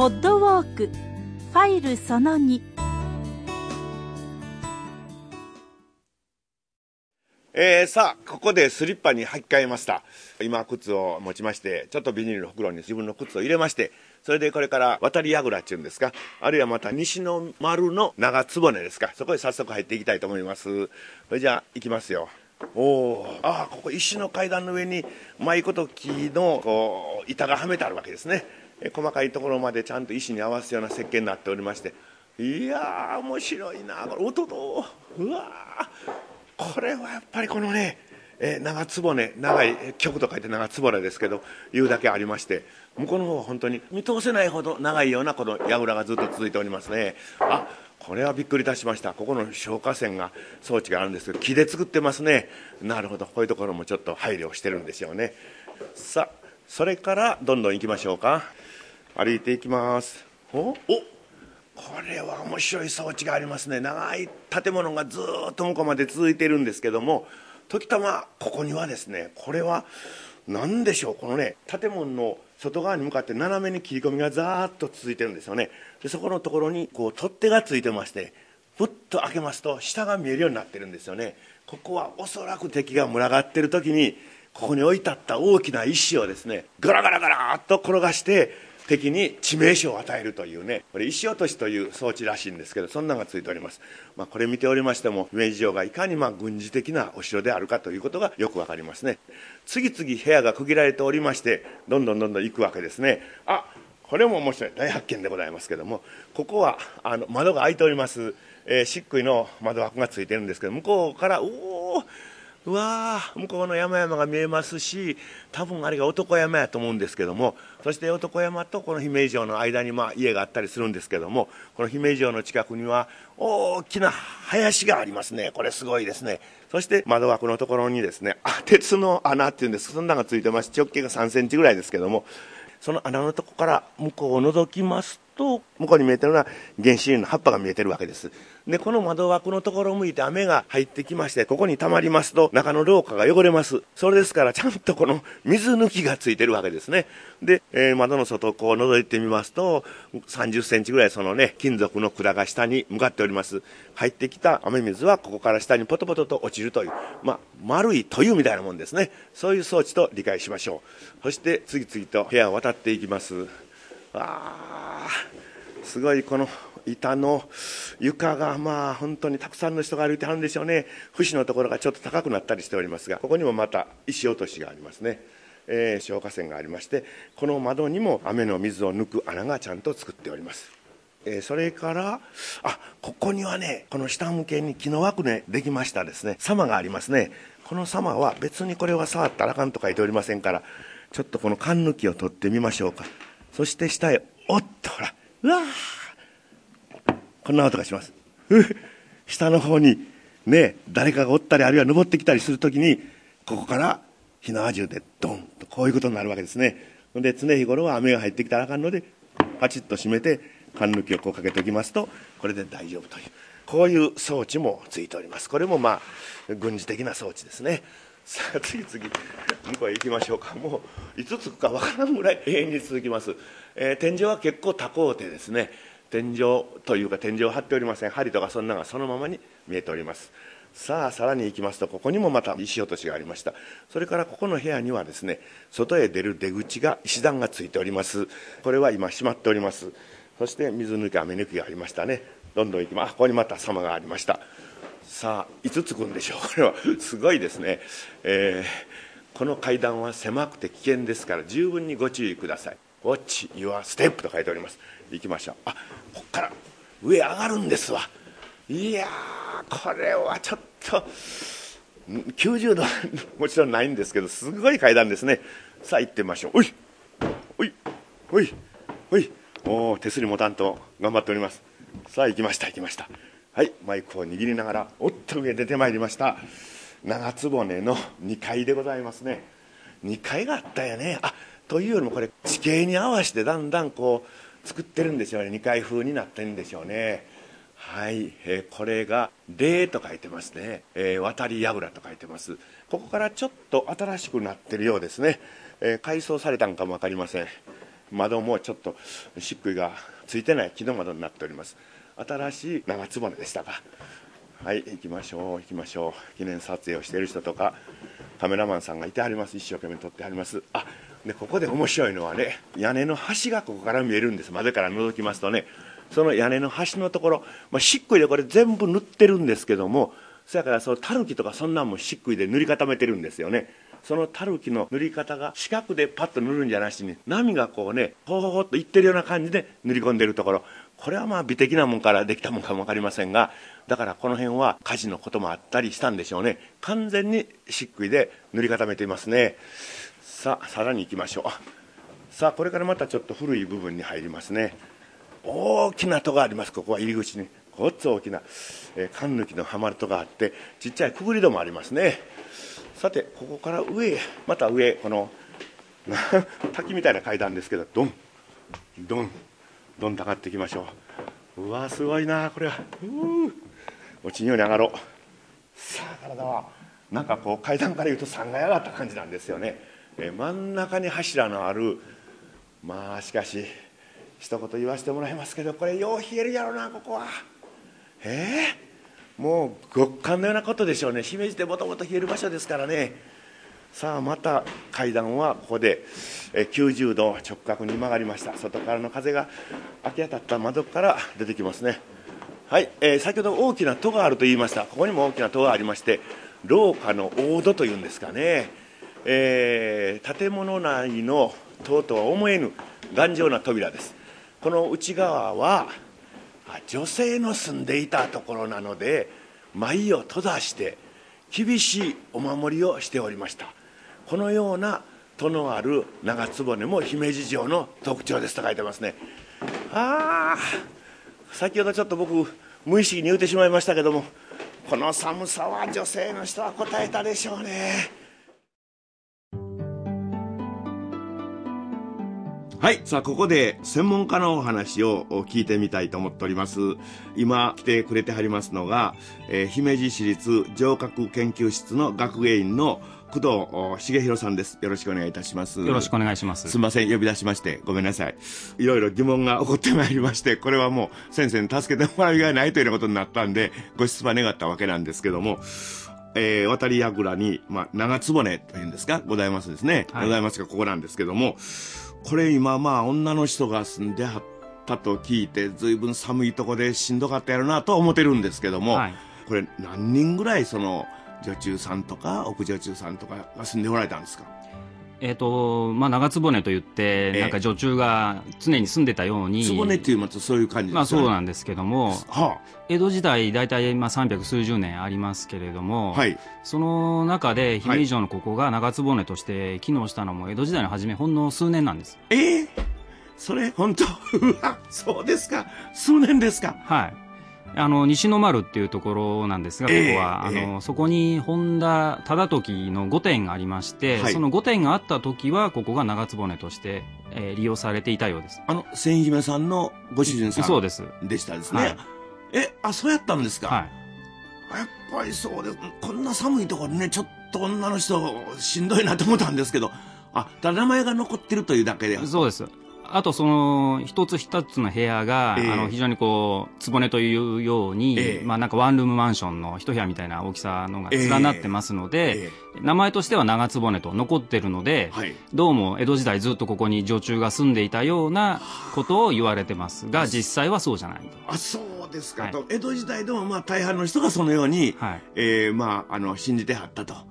ポッドウォークファイルその2えー、さあ、ここでスリッパに履き替えました。今、靴を持ちまして、ちょっとビニールの袋に自分の靴を入れまして、それでこれから渡り櫓っていうんですか、あるいはまた西の丸の長坪根ですか、そこへ早速入っていきたいと思います。それじゃあ、行きますよ。おおああここ石の階段の上にうまいこと木のこう板がはめてあるわけですね細かいところまでちゃんと石に合わせような設計になっておりまして。いや面白いな。これ音とうわこれはやっぱりこのね、えー長坪根長い曲と書いて長坪ですけど言うだけありまして。向こうの方は本当に見通せないほど長いようなこの櫓がずっと続いておりますね。あこれはびっくりいたしました。ここの消火栓が装置があるんですけど木で作ってますね。なるほど。こういうところもちょっと配慮してるんでしょうね。さあそれからどんどん行きましょうか。歩いていきます。おおこれは面白い装置がありますね。長い建物がずーっと向こうまで続いているんですけども時たまここにはですねこれは何でしょう？このね建物の外側に向かって斜めに切り込みがザーッと続いてるんですよね。でそこのところにこう取っ手がついてましてふっと開けますと下が見えるようになってるんですよね。ここはおそらく敵が群がってる時にここに置いてあった大きな石をですねガラガラガラっと転がして敵に致命傷を与えるというねこれ石落としという装置らしいんですけどそんなのがついております、まあ、これ見ておりましても明治城がいかにまあ軍事的なお城であるかということがよくわかりますね。次々部屋が区切られておりましてどんどんどんどん行くわけですね。あこれも面白い大発見でございますけどもここはあの窓が開いております、えー、漆喰の窓枠がついてるんですけど向こうからおおうわー向こうの山々が見えますし多分あれが男山やと思うんですけどもそして男山とこの姫路城の間にまあ家があったりするんですけどもこの姫路城の近くには大きな林がありますね。これすごいですね。そして窓枠のところにですねあ鉄の穴っていうんです。そんなのがついてます直径が3センチぐらいですけどもその穴のとこから向こうを覗きますと向こうに見えてるのは原子林の葉っぱが見えてるわけです。でこの窓枠のところを向いて雨が入ってきましてここに溜まりますと中の廊下が汚れます。それですからちゃんとこの水抜きがついてるわけですね。で、えー窓の外をこう覗いてみますと30センチぐらいそのね金属の管が下に向かっております。入ってきた雨水はここから下にポトポトと落ちるというまあ丸いというみたいなもんですね。そういう装置と理解しましょう。そして次々と部屋を渡っていきます。あすごいこの板の床がまあ本当にたくさんの人が歩いてはるんでしょうね。節のところがちょっと高くなったりしておりますがここにもまた石落としがありますね、えー消火栓がありましてこの窓にも雨の水を抜く穴がちゃんと作っております。えーそれからあここにはねこの下向けに木の枠ねできましたですね。様がありますね。この様は別にこれは触ったらあかんと書いておりませんからちょっとこの缶抜きを取ってみましょうか。そして下へおっとほらうわーこんな音がします。下の方にね、誰かがおったり、あるいは登ってきたりするときに、ここから火縄銃でドンとこういうことになるわけですね。で、常日頃は雨が入ってきたらあかんので、パチッと閉めて、缶抜きをこうかけておきますと、これで大丈夫という、こういう装置もついております。これもまあ、軍事的な装置ですね。さあ、次々、向こうへ行きましょうか。もう、いつ着くかわからんぐらい永遠に続きます。えー天井は結構多工程ですね。天井というか天井を張っておりません。針とかそんなのがそのままに見えております。さあさらに行きますとここにもまた石落としがありました。それからここの部屋にはですね外へ出る出口が石段がついております。これは今閉まっております。そして水抜き雨抜きがありましたね。どんどん行きます。あここにまた様がありました。さあいつつくんでしょう。これはすごいですね、えーこの階段は狭くて危険ですから十分にご注意ください Watch your step と書いております。行きましょう。あここから。上上がるんですわ。いやこれはちょっと90度 もちろんないんですけどすごい階段ですね。さあ行ってみましょう。おいおいおいおい。おー手すり持たんと頑張っております。さあ行きました行きました。はいマイクを握りながらおっと上出てまいりました。長坪根の2階でございますね。2階があったよね。あというよりもこれ地形に合わせてだんだんこう作ってるんでしょうね。2階風になってるんでしょうね。はい、えーこれが「霊」と書いてますね「えー渡り櫓」と書いてます。ここからちょっと新しくなってるようですね、えー改装されたんかも分かりません、窓もちょっと漆喰がついてない木の窓になっております。新しい長坪でしたか。はい行きましょう行きましょう。記念撮影をしている人とかカメラマンさんがいてはります。一生懸命撮ってはります。あでここで面白いのはね屋根の端がここから見えるんです。窓から覗きますとね。その屋根の端のところ、まあ、漆喰でこれ全部塗ってるんですけどもそやからそのタヌキとかそんなんも漆喰で塗り固めてるんですよね。そのタヌキの塗り方が四角でパッと塗るんじゃなしに波がこうねほほほっといってるような感じで塗り込んでるところ。これはまあ美的なもんからできたもんかも分かりませんがだからこの辺は火事のこともあったりしたんでしょうね。完全に漆喰で塗り固めていますね。さあさらに行きましょう。さあこれからまたちょっと古い部分に入りますね。大きな戸があります。ここは入り口に。ごっつ大きな、えー、缶抜きのはまる戸があってちっちゃいくぐり戸もありますね。さてここから上また上この 滝みたいな階段ですけどドン。ドン。どんと上がっていきましょう。うわすごいなこれは。う落ちんように上がろう。さあ体は。なんかこう階段から言うと3階上がった感じなんですよね、え真ん中に柱のある。まあしかし一言言わせてもらいますけどこれよう冷えるやろなここは。ええー、もう極寒のようなことでしょうね。姫路ってもともと冷える場所ですからね。さあまた階段はここで90度直角に曲がりました。外からの風が明け渡った窓から出てきますね。はい、えー、先ほど大きな戸があると言いました。ここにも大きな戸がありまして廊下の大戸というんですかね、えー、建物内の戸とは思えぬ頑丈な扉です。この内側は女性の住んでいたところなので前を閉ざして厳しいお守りをしておりました。このような戸のある長局も姫路城の特徴ですと書いてますねああ先ほどちょっと僕無意識に言うてしまいましたけどもこの寒さは女性の人は答えたでしょうねはい。さあ、ここで専門家のお話を聞いてみたいと思っております。今来てくれてはりますのが、えー、姫路市立城郭研究室の学芸員の工藤重弘さんです。よろしくお願いいたします。よろしくお願いします。すみません、呼び出しまして、ごめんなさい。いろいろ疑問が起こってまいりまして、これはもう先生に助けてもらう以外ないというようなことになったんで、ご出馬願ったわけなんですけども、えー、渡り櫓に、まあ、長坪根というんですか、ございますですね。はい、ございますが、ここなんですけども、これ今まあ、女の人が住んではったと聞いて、ずいぶん寒いとこでしんどかったやろなとは思ってるんですけども、はい、これ何人ぐらいその、女中さんとか奥女中さんとかが住んでおられたんですか？えーとまあ、長局といって、なんか女中が常に住んでたように局っていうまたそういう感じですまあ、そうなんですけども、はあ、江戸時代大体まあ300数十年ありますけれども、はい、その中で姫路城のここが長局として機能したのも江戸時代の初めほんの数年なんです。ええ？ー、それ本当？う わそうですか。数年ですか。はいあの西の丸っていうところなんですが、ここは、えー、あの、えー、そこに本田忠時の御殿がありまして、はい、その御殿があった時は、ここが長局として、えー、利用されていたようです。あの、千姫さんのご主人さんそうです。でしたですね。はい、え、あ、そうやったんですか？はい。やっぱりそうです。こんな寒いところね、ちょっと女の人しんどいなと思ったんですけど、あ、ただ名前が残ってるというだけで。そうです。あとその一つ一つの部屋が、えー、あの非常にこう坪根というように、えー、まあなんかワンルームマンションの一部屋みたいな大きさのが連なってますので、えー、名前としては長坪根と残ってるので、はい、どうも江戸時代ずっとここに女中が住んでいたようなことを言われてますが実際はそうじゃないあそうですか、はい、と江戸時代でもまあ大半の人がそのように、はい、えー、まああの信じてはったと。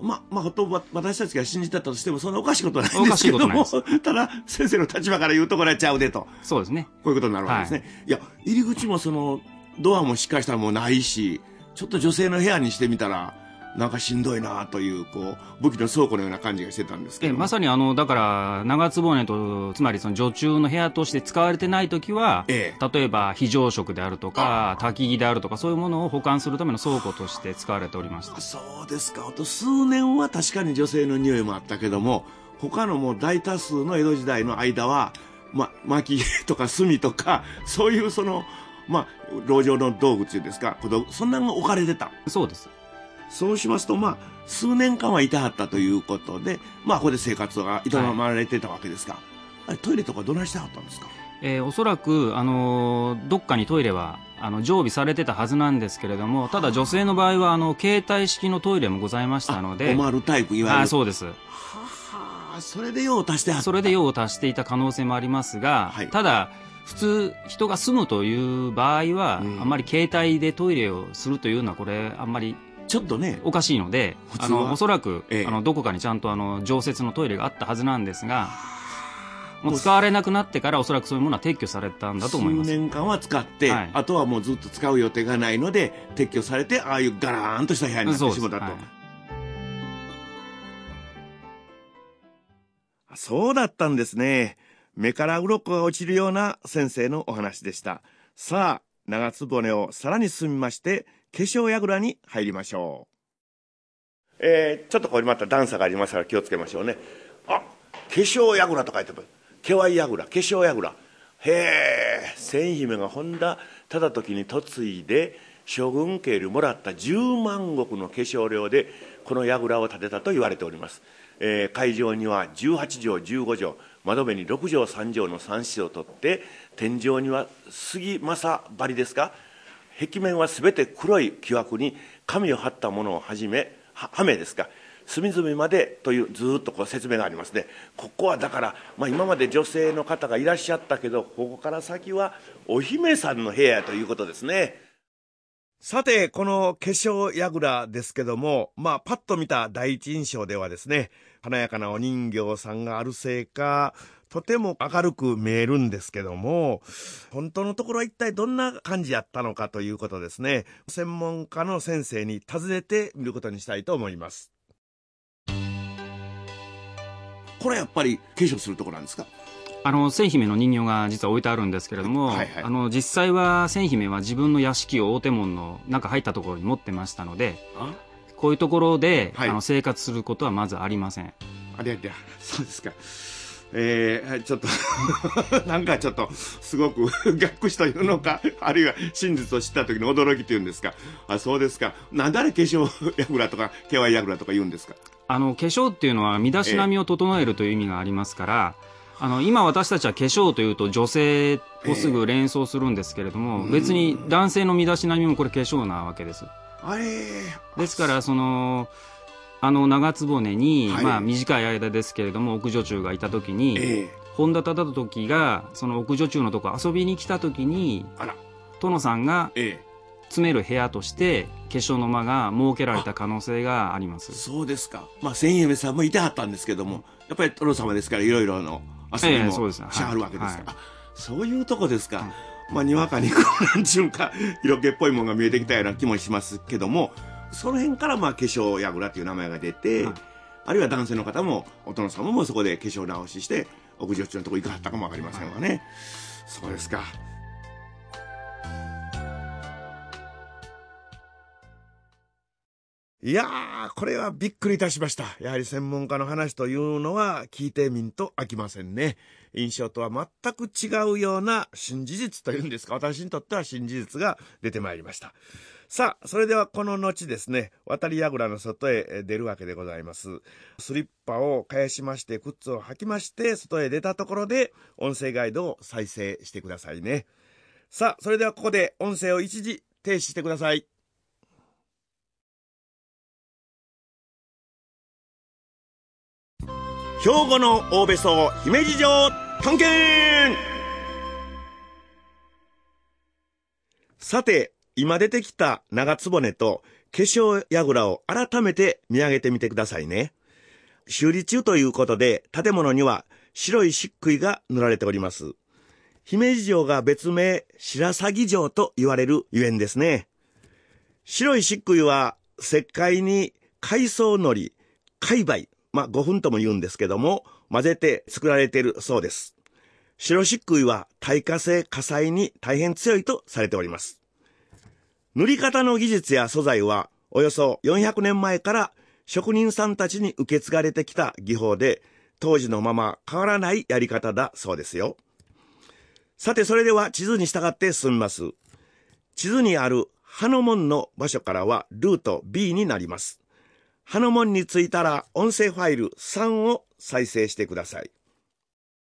ま、まあ、と私たちが信じてたとしても、そんなおかしいことないんですけども、ただ、先生の立場から言うところはちゃうでと。そうですね。こういうことになるわけですね。はい、いや、入り口もその、ドアもしっかりしたもないし、ちょっと女性の部屋にしてみたら、なんかしんどいなというこう武器の倉庫のような感じがしてたんですけどまさにあのだから長坪とつまりその女中の部屋として使われてない時は、ええ、例えば非常食であるとか焚き木であるとかそういうものを保管するための倉庫として使われておりましたそうですかあと数年は確かに女性の匂いもあったけども他のもう大多数の江戸時代の間は、ま、薪とか炭とかそういうそのまあ、籠城の道具っていうんですか、そんなのが置かれてた。そうです。そうしますと、まあ、数年間はいたはったということで、まあ、ここで生活が営まれてたわけですか。あれトイレとかどないしてはったんですか？えー、おそらく、あのー、どっかにトイレはあの常備されてたはずなんですけれどもただ女性の場合はあの携帯式のトイレもございましたので困るタイプいわゆる。あそうです。ははそれで用を足してそれで用を足していた可能性もありますが、はい、ただ普通人が住むという場合は、うん、あんまり携帯でトイレをするというのはこれあんまりちょっとねおかしいのであのおそらく、ええ、あのどこかにちゃんとあの常設のトイレがあったはずなんですがもう使われなくなってからおそらくそういうものは撤去されたんだと思います。数年間は使って、はい、あとはもうずっと使う予定がないので撤去されてああいうガラーンとした部屋になってしまったと。そうだったんですね。目から鱗が落ちるような先生のお話でした。さあ、長つぼねをさらに進みまして、化粧櫓に入りましょう。えー、ちょっとこれまた段差がありますから気をつけましょうね。あ、化粧櫓と書いてある。毛わい櫓、化粧櫓。へえ、千姫が本田忠時に嫁いで、将軍家よりもらった10万石の化粧料で、この櫓を建てたと言われております。えー、会場には18畳15畳窓辺に6畳3畳の3室を取って天井には杉正張りですか？壁面は全て黒い木枠に紙を貼ったものをはじめはめですか。隅々までというずっとこう説明がありますね。ここはだから、まあ、今まで女性の方がいらっしゃったけどここから先はお姫さんの部屋ということですね。さて、この化粧櫓ですけども、まあ、パッと見た第一印象ではですね、華やかなお人形さんがあるせいか、とても明るく見えるんですけども、本当のところは一体どんな感じやったのかということですね、専門家の先生に尋ねてみることにしたいと思います。これやっぱり化粧するところなんですか？あの千姫の人形が実は置いてあるんですけれども、はいはい、あの実際は千姫は自分の屋敷を大手門の中入ったところに持ってましたのでこういうところで、はい、あの生活することはまずありませんありゃりゃ そうですかえー、ちょっと なんかちょっと、すごく、学士というのか、あるいは真実を知った時の驚きというんですか。あ、そうですか。なんであれ化粧櫓とか、毛は櫓とか言うんですか？あの、化粧っていうのは身だしなみを整えるという意味がありますから、えーあの今私たちは化粧というと女性をすぐ連想するんですけれども、えー、別に男性の身だしなみもこれ化粧なわけです。あれですからそのあの長局に、はい、まあ、短い間ですけれども奥女中がいた時に、えー、本田忠時がその奥女中のとこ遊びに来た時に殿さんが、えー詰める部屋として化粧の間が設けられた可能性があります。そうですか。まあ千姫さんもいてはったんですけどもやっぱり殿様ですからいろいろの遊びもしはるわけですから、そういうとこですか、まあ、にわかにこうなんちゅうか色気っぽいものが見えてきたような気もしますけどもその辺からまあ化粧櫓っていう名前が出て、はい、あるいは男性の方もお殿様もそこで化粧直しして屋上中のとこ行かはったかもわかりませんわね、はい、そうですかいやー、これはびっくりいたしました。やはり専門家の話というのは聞いてみんと飽きませんね。印象とは全く違うような新事実というんですか、私にとっては新事実が出てまいりました。さあ、それではこの後ですね、渡り櫓の外へ出るわけでございます。スリッパを返しまして、靴を履きまして、外へ出たところで、音声ガイドを再生してくださいね。さあ、それではここで音声を一時停止してください。兵庫の大別荘姫路城探検さて、今出てきた長局と化粧櫓を改めて見上げてみてくださいね。修理中ということで、建物には白い漆喰が塗られております。姫路城が別名、白鷺城と言われるゆえんですね。白い漆喰は石灰に海藻のり、海梅、まあ5分とも言うんですけども、混ぜて作られているそうです。白漆喰は耐火性火災に大変強いとされております。塗り方の技術や素材はおよそ400年前から職人さんたちに受け継がれてきた技法で、当時のまま変わらないやり方だそうですよ。さて、それでは地図に従って進みます。地図にある葉の門の場所からはルート B になります。ハノモンについたら音声ファイル3を再生してください。